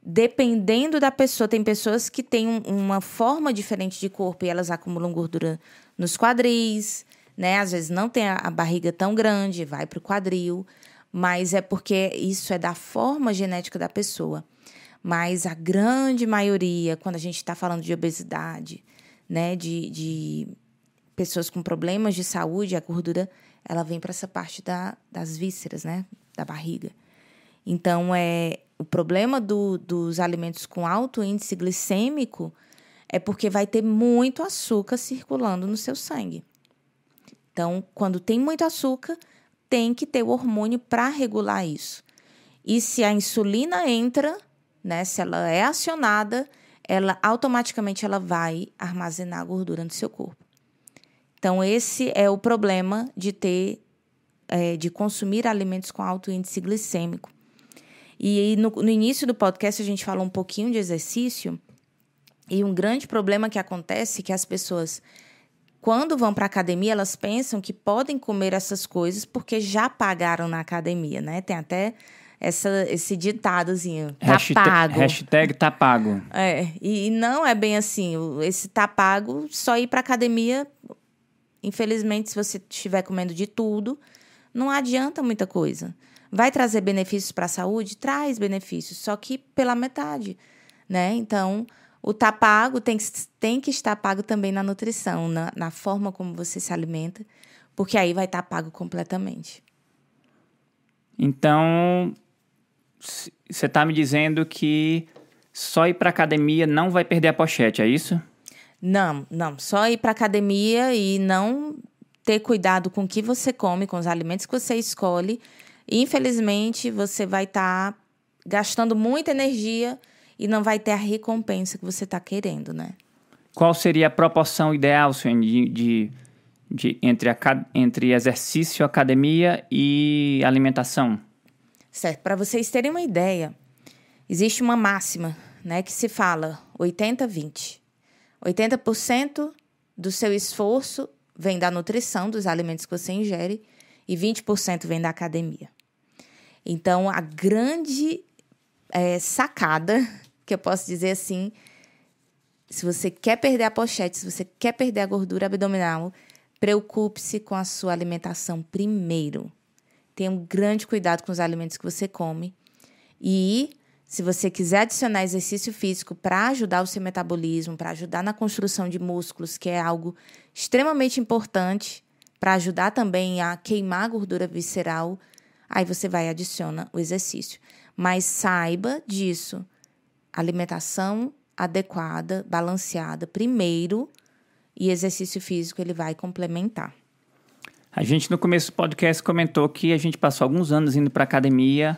Dependendo da pessoa, tem pessoas que têm uma forma diferente de corpo e elas acumulam gordura nos quadris, né? Às vezes não tem a barriga tão grande, vai para o quadril, mas é porque isso é da forma genética da pessoa. Mas a grande maioria, quando a gente está falando de obesidade, né, de, de pessoas com problemas de saúde, a gordura ela vem para essa parte da, das vísceras, né? Da barriga. Então, é, o problema do, dos alimentos com alto índice glicêmico é porque vai ter muito açúcar circulando no seu sangue. Então, quando tem muito açúcar, tem que ter o hormônio para regular isso. E se a insulina entra, né, se ela é acionada, ela automaticamente ela vai armazenar gordura no seu corpo. Então, esse é o problema de ter, é, de consumir alimentos com alto índice glicêmico. E no, no início do podcast a gente falou um pouquinho de exercício. E um grande problema que acontece é que as pessoas, quando vão para a academia, elas pensam que podem comer essas coisas porque já pagaram na academia, né? Tem até essa, esse ditadozinho. Tá hashtag, pago. Hashtag tá pago. É, e, e não é bem assim. Esse tá pago, só ir para academia Infelizmente, se você estiver comendo de tudo, não adianta muita coisa. Vai trazer benefícios para a saúde? Traz benefícios, só que pela metade, né? Então, o tá pago tem que, tem que estar pago também na nutrição, na, na forma como você se alimenta, porque aí vai estar tá pago completamente. Então, você está me dizendo que só ir para academia não vai perder a pochete, é isso? Não, não. Só ir para academia e não ter cuidado com o que você come, com os alimentos que você escolhe. Infelizmente, você vai estar tá gastando muita energia e não vai ter a recompensa que você está querendo, né? Qual seria a proporção ideal, senhor, de, de, de, entre, a, entre exercício, academia e alimentação? Certo. Para vocês terem uma ideia, existe uma máxima né, que se fala 80-20. 80% do seu esforço vem da nutrição, dos alimentos que você ingere, e 20% vem da academia. Então, a grande é, sacada, que eu posso dizer assim, se você quer perder a pochete, se você quer perder a gordura abdominal, preocupe-se com a sua alimentação primeiro. Tenha um grande cuidado com os alimentos que você come. E se você quiser adicionar exercício físico para ajudar o seu metabolismo, para ajudar na construção de músculos, que é algo extremamente importante, para ajudar também a queimar a gordura visceral, aí você vai e adiciona o exercício. Mas saiba disso. Alimentação adequada, balanceada primeiro e exercício físico ele vai complementar. A gente no começo do podcast comentou que a gente passou alguns anos indo para academia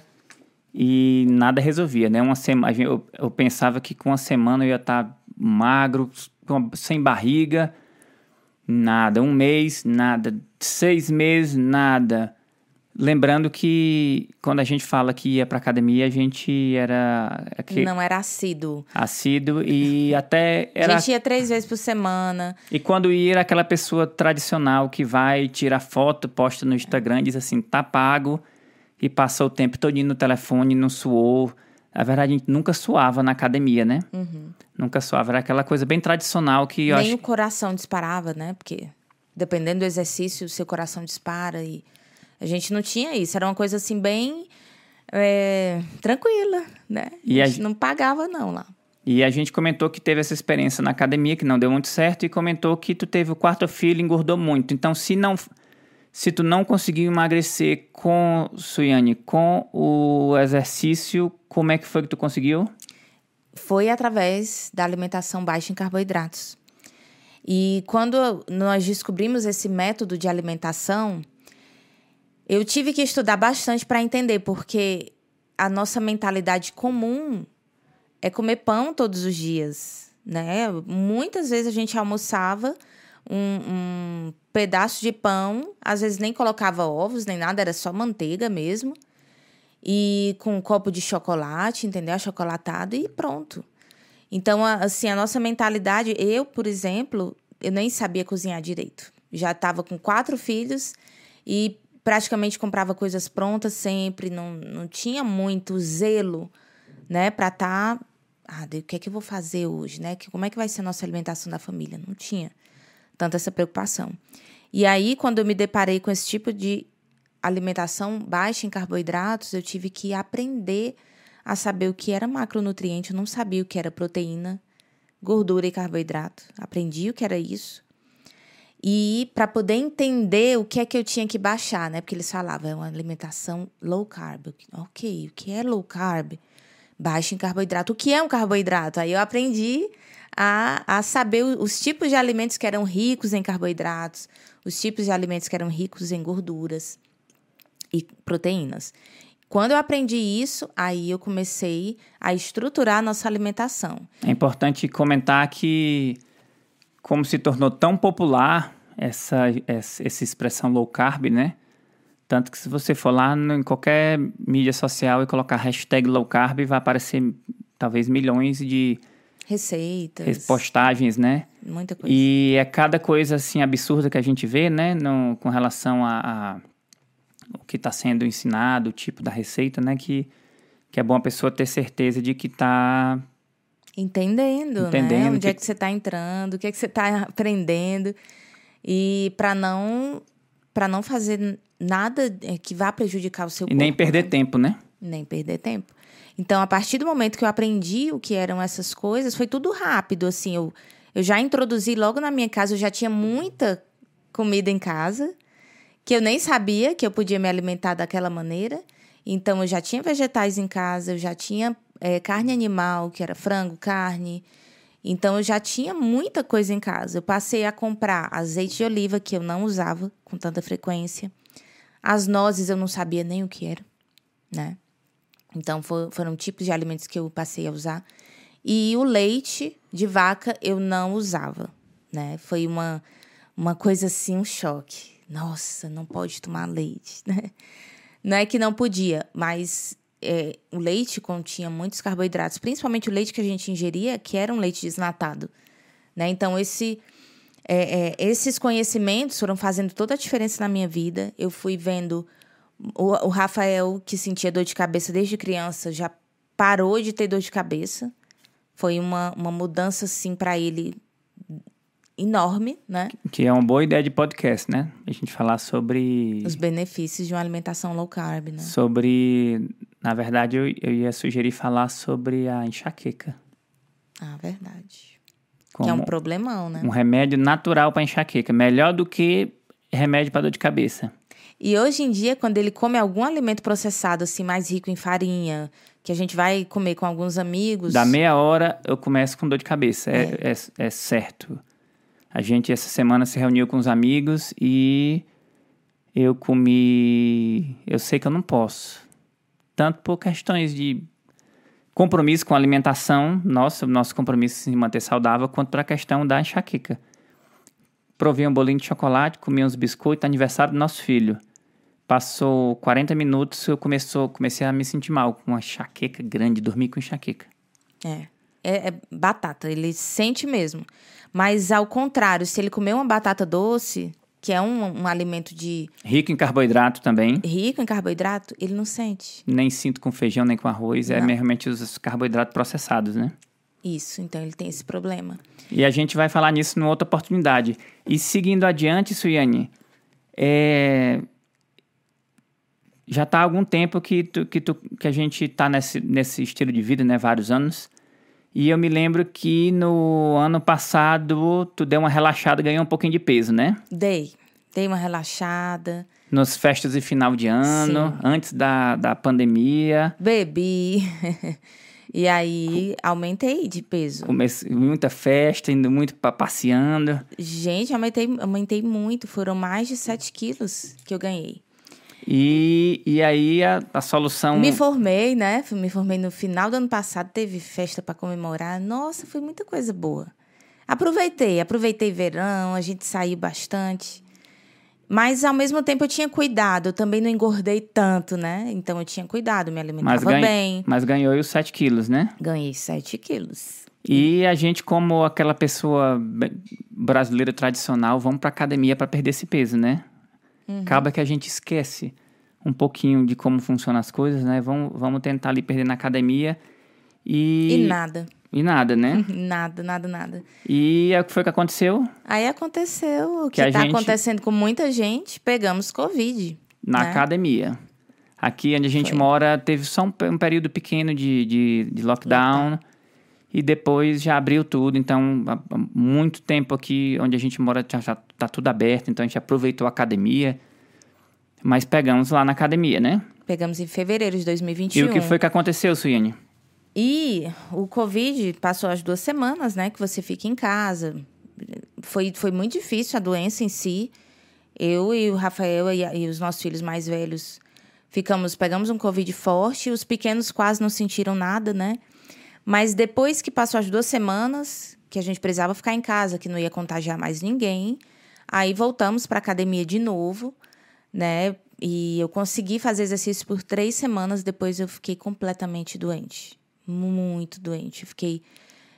e nada resolvia, né? Uma semana, eu, eu pensava que com uma semana eu ia estar tá magro, sem barriga, nada. Um mês, nada. Seis meses, nada. Lembrando que quando a gente fala que ia para academia, a gente era. Que, Não era assíduo. Assíduo e até era. A gente ia três vezes por semana. E quando ia, era aquela pessoa tradicional que vai, tira foto, posta no Instagram, diz assim: tá pago e passou o tempo todo no telefone, não suou. Na verdade, a gente nunca suava na academia, né? Uhum. Nunca suava. Era aquela coisa bem tradicional que eu Nem acho... o coração disparava, né? Porque dependendo do exercício, o seu coração dispara e... A gente não tinha isso. Era uma coisa assim bem... É, tranquila, né? E a gente a... não pagava não lá. E a gente comentou que teve essa experiência na academia que não deu muito certo e comentou que tu teve o quarto filho e engordou muito. Então, se não se tu não conseguiu emagrecer com Suiane, com o exercício, como é que foi que tu conseguiu? Foi através da alimentação baixa em carboidratos. E quando nós descobrimos esse método de alimentação, eu tive que estudar bastante para entender, porque a nossa mentalidade comum é comer pão todos os dias, né? Muitas vezes a gente almoçava um, um pedaço de pão, às vezes nem colocava ovos nem nada, era só manteiga mesmo. E com um copo de chocolate, entendeu? Achocolatado e pronto. Então, assim, a nossa mentalidade, eu, por exemplo, eu nem sabia cozinhar direito. Já estava com quatro filhos e praticamente comprava coisas prontas sempre, não, não tinha muito zelo, né, para estar tá, ah, o que é que eu vou fazer hoje, né? Como é que vai ser a nossa alimentação da família? Não tinha tanta essa preocupação. E aí, quando eu me deparei com esse tipo de alimentação baixa em carboidratos, eu tive que aprender a saber o que era macronutriente, eu não sabia o que era proteína, gordura e carboidrato. Aprendi o que era isso. E para poder entender o que é que eu tinha que baixar, né? Porque eles falavam, é uma alimentação low carb. Ok, o que é low carb? Baixa em carboidrato. O que é um carboidrato? Aí eu aprendi a, a saber os tipos de alimentos que eram ricos em carboidratos, os tipos de alimentos que eram ricos em gorduras e proteínas. Quando eu aprendi isso, aí eu comecei a estruturar a nossa alimentação. É importante comentar que, como se tornou tão popular essa, essa expressão low carb, né? Tanto que se você for lá em qualquer mídia social e colocar hashtag low carb, vai aparecer talvez milhões de receitas, postagens, né? Muita coisa. E é cada coisa assim absurda que a gente vê, né, no, com relação a, a o que está sendo ensinado, o tipo da receita, né, que, que é bom a pessoa ter certeza de que está entendendo, né? entendendo né? Onde que... é que você está entrando, o que é que você está aprendendo e para não para não fazer nada é, que vá prejudicar o seu e corpo. nem perder né? tempo, né? Nem perder tempo. Então, a partir do momento que eu aprendi o que eram essas coisas, foi tudo rápido, assim, eu eu já introduzi logo na minha casa, eu já tinha muita comida em casa, que eu nem sabia que eu podia me alimentar daquela maneira. Então, eu já tinha vegetais em casa, eu já tinha é, carne animal, que era frango, carne. Então, eu já tinha muita coisa em casa. Eu passei a comprar azeite de oliva, que eu não usava com tanta frequência. As nozes eu não sabia nem o que era, né? Então, for, foram tipos de alimentos que eu passei a usar. E o leite de vaca eu não usava, né? Foi uma, uma coisa assim, um choque. Nossa, não pode tomar leite, né? Não é que não podia, mas é, o leite continha muitos carboidratos, principalmente o leite que a gente ingeria, que era um leite desnatado, né? Então, esse, é, é, esses conhecimentos foram fazendo toda a diferença na minha vida. Eu fui vendo o, o Rafael, que sentia dor de cabeça desde criança, já parou de ter dor de cabeça. Foi uma, uma mudança, assim, para ele enorme, né? Que é uma boa ideia de podcast, né? A gente falar sobre... Os benefícios de uma alimentação low carb, né? Sobre... Na verdade, eu, eu ia sugerir falar sobre a enxaqueca. Ah, verdade. Como que é um problemão, né? Um remédio natural para enxaqueca. Melhor do que remédio para dor de cabeça. E hoje em dia, quando ele come algum alimento processado, assim, mais rico em farinha, que a gente vai comer com alguns amigos. Da meia hora eu começo com dor de cabeça, é, é. é, é certo. A gente essa semana se reuniu com os amigos e eu comi. Eu sei que eu não posso. Tanto por questões de compromisso com a alimentação, nosso, nosso compromisso em se manter saudável, quanto para a questão da enxaqueca. Provei um bolinho de chocolate, comi uns biscoitos, aniversário do nosso filho. Passou 40 minutos, eu começou, comecei a me sentir mal, com uma enxaqueca grande, dormi com enxaqueca. É. é. É batata, ele sente mesmo. Mas ao contrário, se ele comer uma batata doce, que é um, um alimento de. Rico em carboidrato também. Rico em carboidrato, ele não sente. Nem sinto com feijão nem com arroz, é não. é realmente os carboidratos processados, né? Isso, então ele tem esse problema. E a gente vai falar nisso numa outra oportunidade. E seguindo adiante, Suiane, é, já está há algum tempo que, tu, que, tu, que a gente está nesse, nesse estilo de vida, né? Vários anos. E eu me lembro que no ano passado tu deu uma relaxada, ganhou um pouquinho de peso, né? Dei. Dei uma relaxada. Nas festas de final de ano, Sim. antes da, da pandemia. Bebi. e aí aumentei de peso. Comecei muita festa, indo muito pa- passeando. Gente, aumentei, aumentei muito. Foram mais de 7 quilos que eu ganhei. E, e aí a, a solução. Me formei, né? Me formei no final do ano passado, teve festa para comemorar. Nossa, foi muita coisa boa. Aproveitei, aproveitei verão, a gente saiu bastante. Mas ao mesmo tempo eu tinha cuidado, eu também não engordei tanto, né? Então eu tinha cuidado, me alimentava mas, ganha- bem. mas ganhou os 7 quilos, né? Ganhei 7 quilos. E a gente, como aquela pessoa brasileira tradicional, vamos pra academia para perder esse peso, né? Uhum. Acaba que a gente esquece um pouquinho de como funcionam as coisas, né? Vamos, vamos tentar ali perder na academia e. E nada. E nada, né? Nada, nada, nada. e é o que foi que aconteceu Aí aconteceu o que, está gente- acontecendo com muita gente, pegamos Covid. na né? academia. Aqui onde a gente Foi. mora, teve só um, um período pequeno de, de, de lockdown. E depois já abriu tudo. Então, há muito tempo aqui onde a gente mora já, já tá tudo aberto. Então, a gente aproveitou a academia. Mas pegamos lá na academia, né? Pegamos em fevereiro de 2021. E o que foi que aconteceu, Suiane? E o Covid passou as duas semanas, né? Que você fica em casa. Foi, foi muito difícil a doença em si. Eu e o Rafael e, e os nossos filhos mais velhos ficamos, pegamos um Covid forte. Os pequenos quase não sentiram nada, né? Mas depois que passou as duas semanas, que a gente precisava ficar em casa, que não ia contagiar mais ninguém, aí voltamos para academia de novo, né? E eu consegui fazer exercício por três semanas, depois eu fiquei completamente doente. Muito doente. Fiquei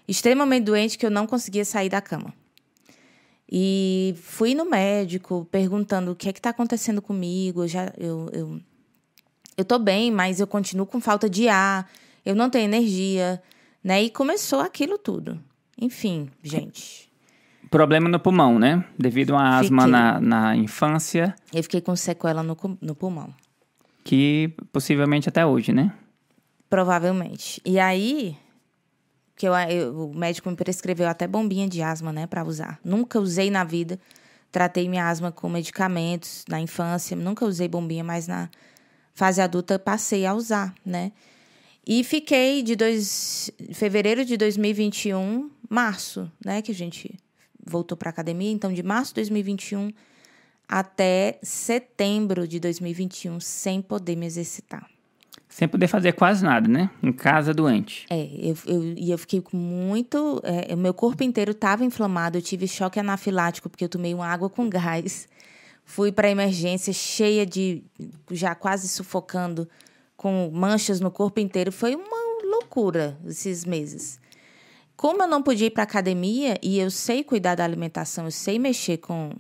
extremamente doente que eu não conseguia sair da cama. E fui no médico perguntando o que é que está acontecendo comigo. Eu já eu, eu, eu tô bem, mas eu continuo com falta de ar, eu não tenho energia, né? E começou aquilo tudo. Enfim, gente. Problema no pulmão, né? Devido a asma Fiquei. na, na infância, Eu fiquei com sequela no, no pulmão. que possivelmente até hoje, né? Provavelmente. E aí, que eu, eu- o médico me prescreveu até bombinha de asma, né, para usar. Nunca usei na vida. Tratei minha asma com medicamentos na infância, nunca usei bombinha, mas na fase adulta passei a usar, né? E fiquei de dois, fevereiro de 2021, março, né, que a gente voltou para academia, então de março de 2021 até setembro de 2021 sem poder me exercitar. Sem poder fazer quase nada, né? Em casa, doente. É, eu, eu, e eu fiquei com muito. é, meu corpo inteiro estava inflamado, eu tive choque anafilático, porque eu tomei uma água com gás. Fui para emergência cheia de. já quase sufocando, com manchas no corpo inteiro. Foi uma loucura esses meses. Como eu não podia ir para academia e eu sei cuidar da alimentação, eu sei mexer com,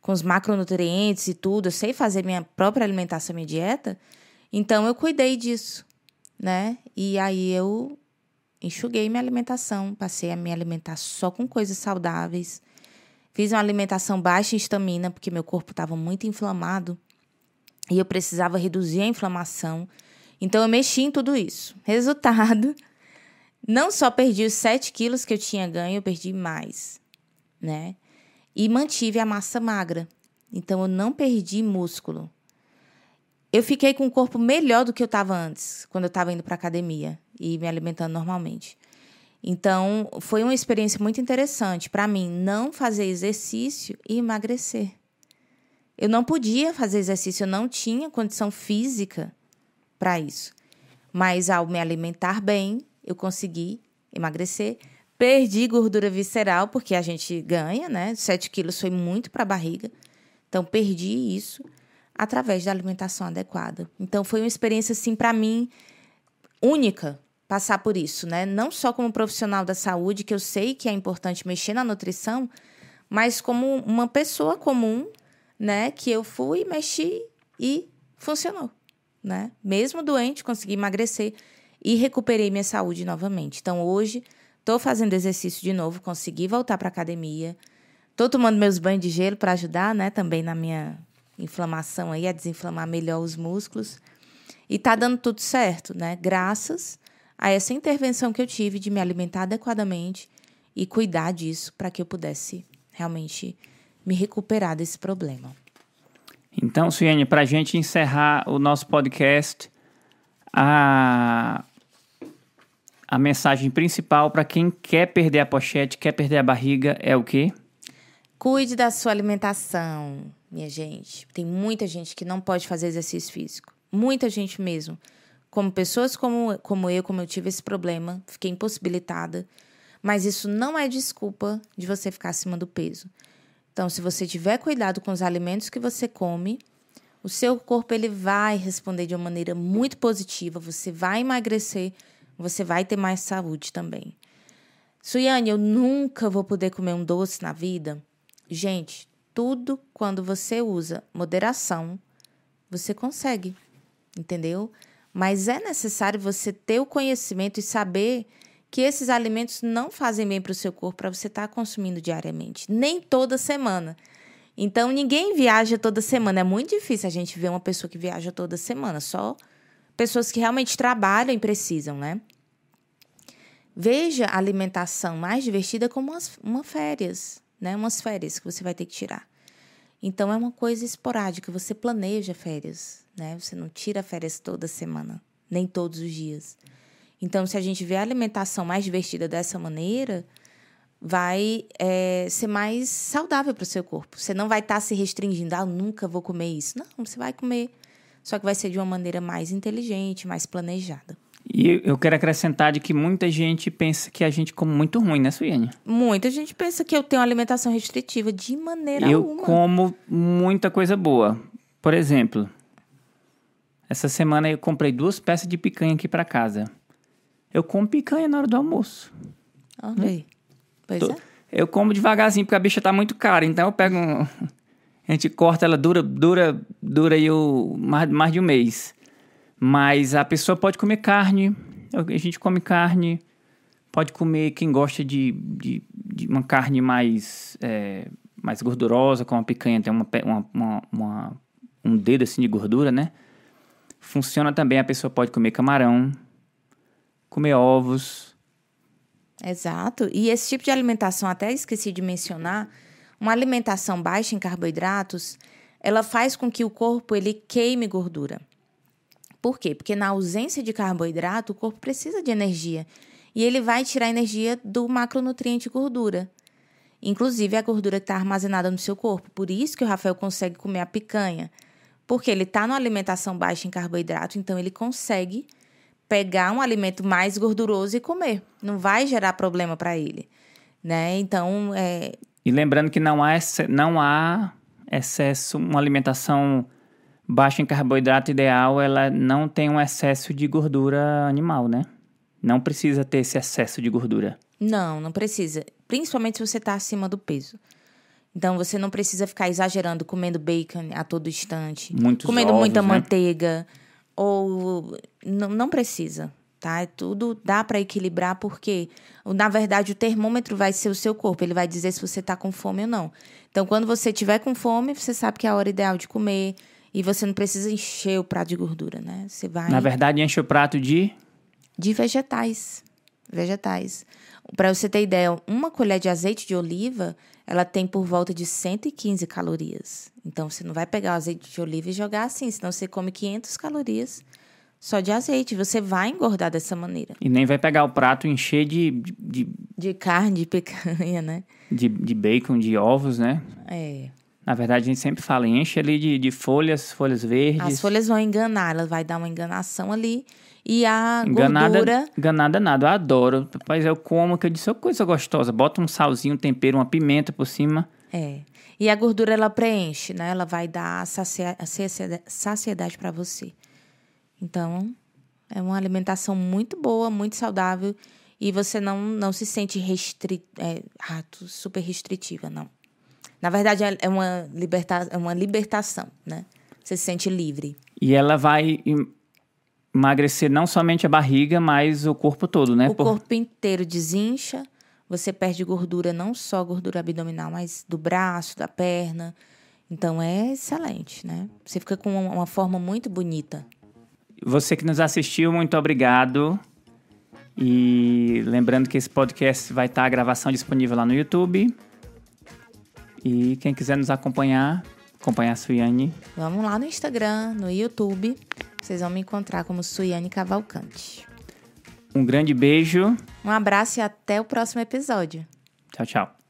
com os macronutrientes e tudo, eu sei fazer minha própria alimentação, minha dieta, então eu cuidei disso né? E aí eu enxuguei minha alimentação, passei a me alimentar só com coisas saudáveis. Fiz uma alimentação baixa em estamina, porque meu corpo estava muito inflamado e eu precisava reduzir a inflamação. Então eu mexi em tudo isso. Resultado, não só perdi os 7 quilos que eu tinha ganho, eu perdi mais, né? E mantive a massa magra. Então eu não perdi músculo eu fiquei com um corpo melhor do que eu estava antes, quando eu estava indo para academia e me alimentando normalmente. Então, foi uma experiência muito interessante para mim não fazer exercício e emagrecer. Eu não podia fazer exercício, eu não tinha condição física para isso. Mas ao me alimentar bem, eu consegui emagrecer. Perdi gordura visceral, porque a gente ganha, né? 7 quilos foi muito para a barriga. Então, perdi isso através da alimentação adequada. Então foi uma experiência assim para mim única passar por isso, né? Não só como profissional da saúde, que eu sei que é importante mexer na nutrição, mas como uma pessoa comum, né, que eu fui, mexi e funcionou, né? Mesmo doente, consegui emagrecer e recuperei minha saúde novamente. Então hoje estou fazendo exercício de novo, consegui voltar para academia. Tô tomando meus banhos de gelo para ajudar, né, também na minha inflamação aí, a desinflamar melhor os músculos. E tá dando tudo certo, né? Graças a essa intervenção que eu tive de me alimentar adequadamente e cuidar disso para que eu pudesse realmente me recuperar desse problema. Então, Suiane, para a gente encerrar o nosso podcast, a, a mensagem principal para quem quer perder a pochete, quer perder a barriga, é o quê? Cuide da sua alimentação, minha gente. Tem muita gente que não pode fazer exercício físico. Muita gente mesmo. Como pessoas como, como eu, como eu tive esse problema, fiquei impossibilitada. Mas isso não é desculpa de você ficar acima do peso. Então, se você tiver cuidado com os alimentos que você come, o seu corpo ele vai responder de uma maneira muito positiva, você vai emagrecer, você vai ter mais saúde também. Suiane, eu nunca vou poder comer um doce na vida. Gente, tudo quando você usa moderação, você consegue, entendeu? Mas é necessário você ter o conhecimento e saber que esses alimentos não fazem bem para o seu corpo para você estar tá consumindo diariamente, nem toda semana. Então, ninguém viaja toda semana. É muito difícil a gente ver uma pessoa que viaja toda semana. Só pessoas que realmente trabalham e precisam, né? Veja a alimentação mais divertida como umas, uma férias, né? Umas férias que você vai ter que tirar. Então, é uma coisa esporádica. Você planeja férias, né? Você não tira férias toda semana, nem todos os dias. Então, se a gente vê a alimentação mais divertida dessa maneira, vai é, ser mais saudável para o seu corpo. Você não vai estar tá se restringindo, ah, nunca vou comer isso. Não, você vai comer. Só que vai ser de uma maneira mais inteligente, mais planejada. E eu quero acrescentar de que muita gente pensa que a gente come muito ruim, né, Suiane? Muita gente pensa que eu tenho alimentação restritiva de maneira eu alguma. Eu como muita coisa boa. Por exemplo, essa semana eu comprei duas peças de picanha aqui para casa. Eu como picanha na hora do almoço. Olha aí. Pois Tô, é. Eu como devagarzinho, porque a bicha tá muito cara. Então eu pego. Um, a gente corta ela, dura, dura, dura aí o, mais, mais de um mês. Mas a pessoa pode comer carne. A gente come carne. Pode comer quem gosta de, de, de uma carne mais, é, mais gordurosa, como a picanha tem uma, uma, uma, uma, um dedo assim de gordura, né? Funciona também, a pessoa pode comer camarão, comer ovos. Exato. E esse tipo de alimentação, até esqueci de mencionar, uma alimentação baixa em carboidratos, ela faz com que o corpo ele queime gordura. Por quê? Porque na ausência de carboidrato, o corpo precisa de energia. E ele vai tirar energia do macronutriente gordura. Inclusive a gordura que está armazenada no seu corpo. Por isso que o Rafael consegue comer a picanha. Porque ele está numa alimentação baixa em carboidrato, então ele consegue pegar um alimento mais gorduroso e comer. Não vai gerar problema para ele, né? Então, é... E lembrando que não há, não há excesso, uma alimentação baixa em carboidrato ideal, ela não tem um excesso de gordura animal, né? Não precisa ter esse excesso de gordura. Não, não precisa. Principalmente se você está acima do peso. Então você não precisa ficar exagerando comendo bacon a todo instante, Muitos comendo ovos, muita né? manteiga, ou não, não precisa, tá? Tudo dá para equilibrar porque, na verdade, o termômetro vai ser o seu corpo, ele vai dizer se você está com fome ou não. Então, quando você tiver com fome, você sabe que é a hora ideal de comer e você não precisa encher o prato de gordura, né? Você vai Na verdade, enche o prato de de vegetais, vegetais. Para você ter ideia, uma colher de azeite de oliva, ela tem por volta de 115 calorias. Então, você não vai pegar o azeite de oliva e jogar assim, senão você come 500 calorias só de azeite. Você vai engordar dessa maneira. E nem vai pegar o prato e encher de... De, de, de carne, de picanha, né? De, de bacon, de ovos, né? É. Na verdade, a gente sempre fala, enche ali de, de folhas, folhas verdes. As folhas vão enganar, ela vai dar uma enganação ali. E a enganada, gordura... Enganada nada, eu adoro. Rapaz, eu como, que eu disse, é coisa gostosa. Bota um salzinho, um tempero, uma pimenta por cima. É. E a gordura, ela preenche, né? Ela vai dar saciedade para você. Então, é uma alimentação muito boa, muito saudável. E você não, não se sente restri... É, ah, super restritiva, não. Na verdade, é uma, liberta... é uma libertação, né? Você se sente livre. E ela vai emagrecer não somente a barriga, mas o corpo todo, né? O Por... corpo inteiro desincha, você perde gordura, não só gordura abdominal, mas do braço, da perna. Então é excelente, né? Você fica com uma forma muito bonita. Você que nos assistiu, muito obrigado. E lembrando que esse podcast vai estar a gravação disponível lá no YouTube. E quem quiser nos acompanhar, acompanhar a Suiane. Vamos lá no Instagram, no YouTube. Vocês vão me encontrar como Suiane Cavalcante. Um grande beijo. Um abraço e até o próximo episódio. Tchau, tchau.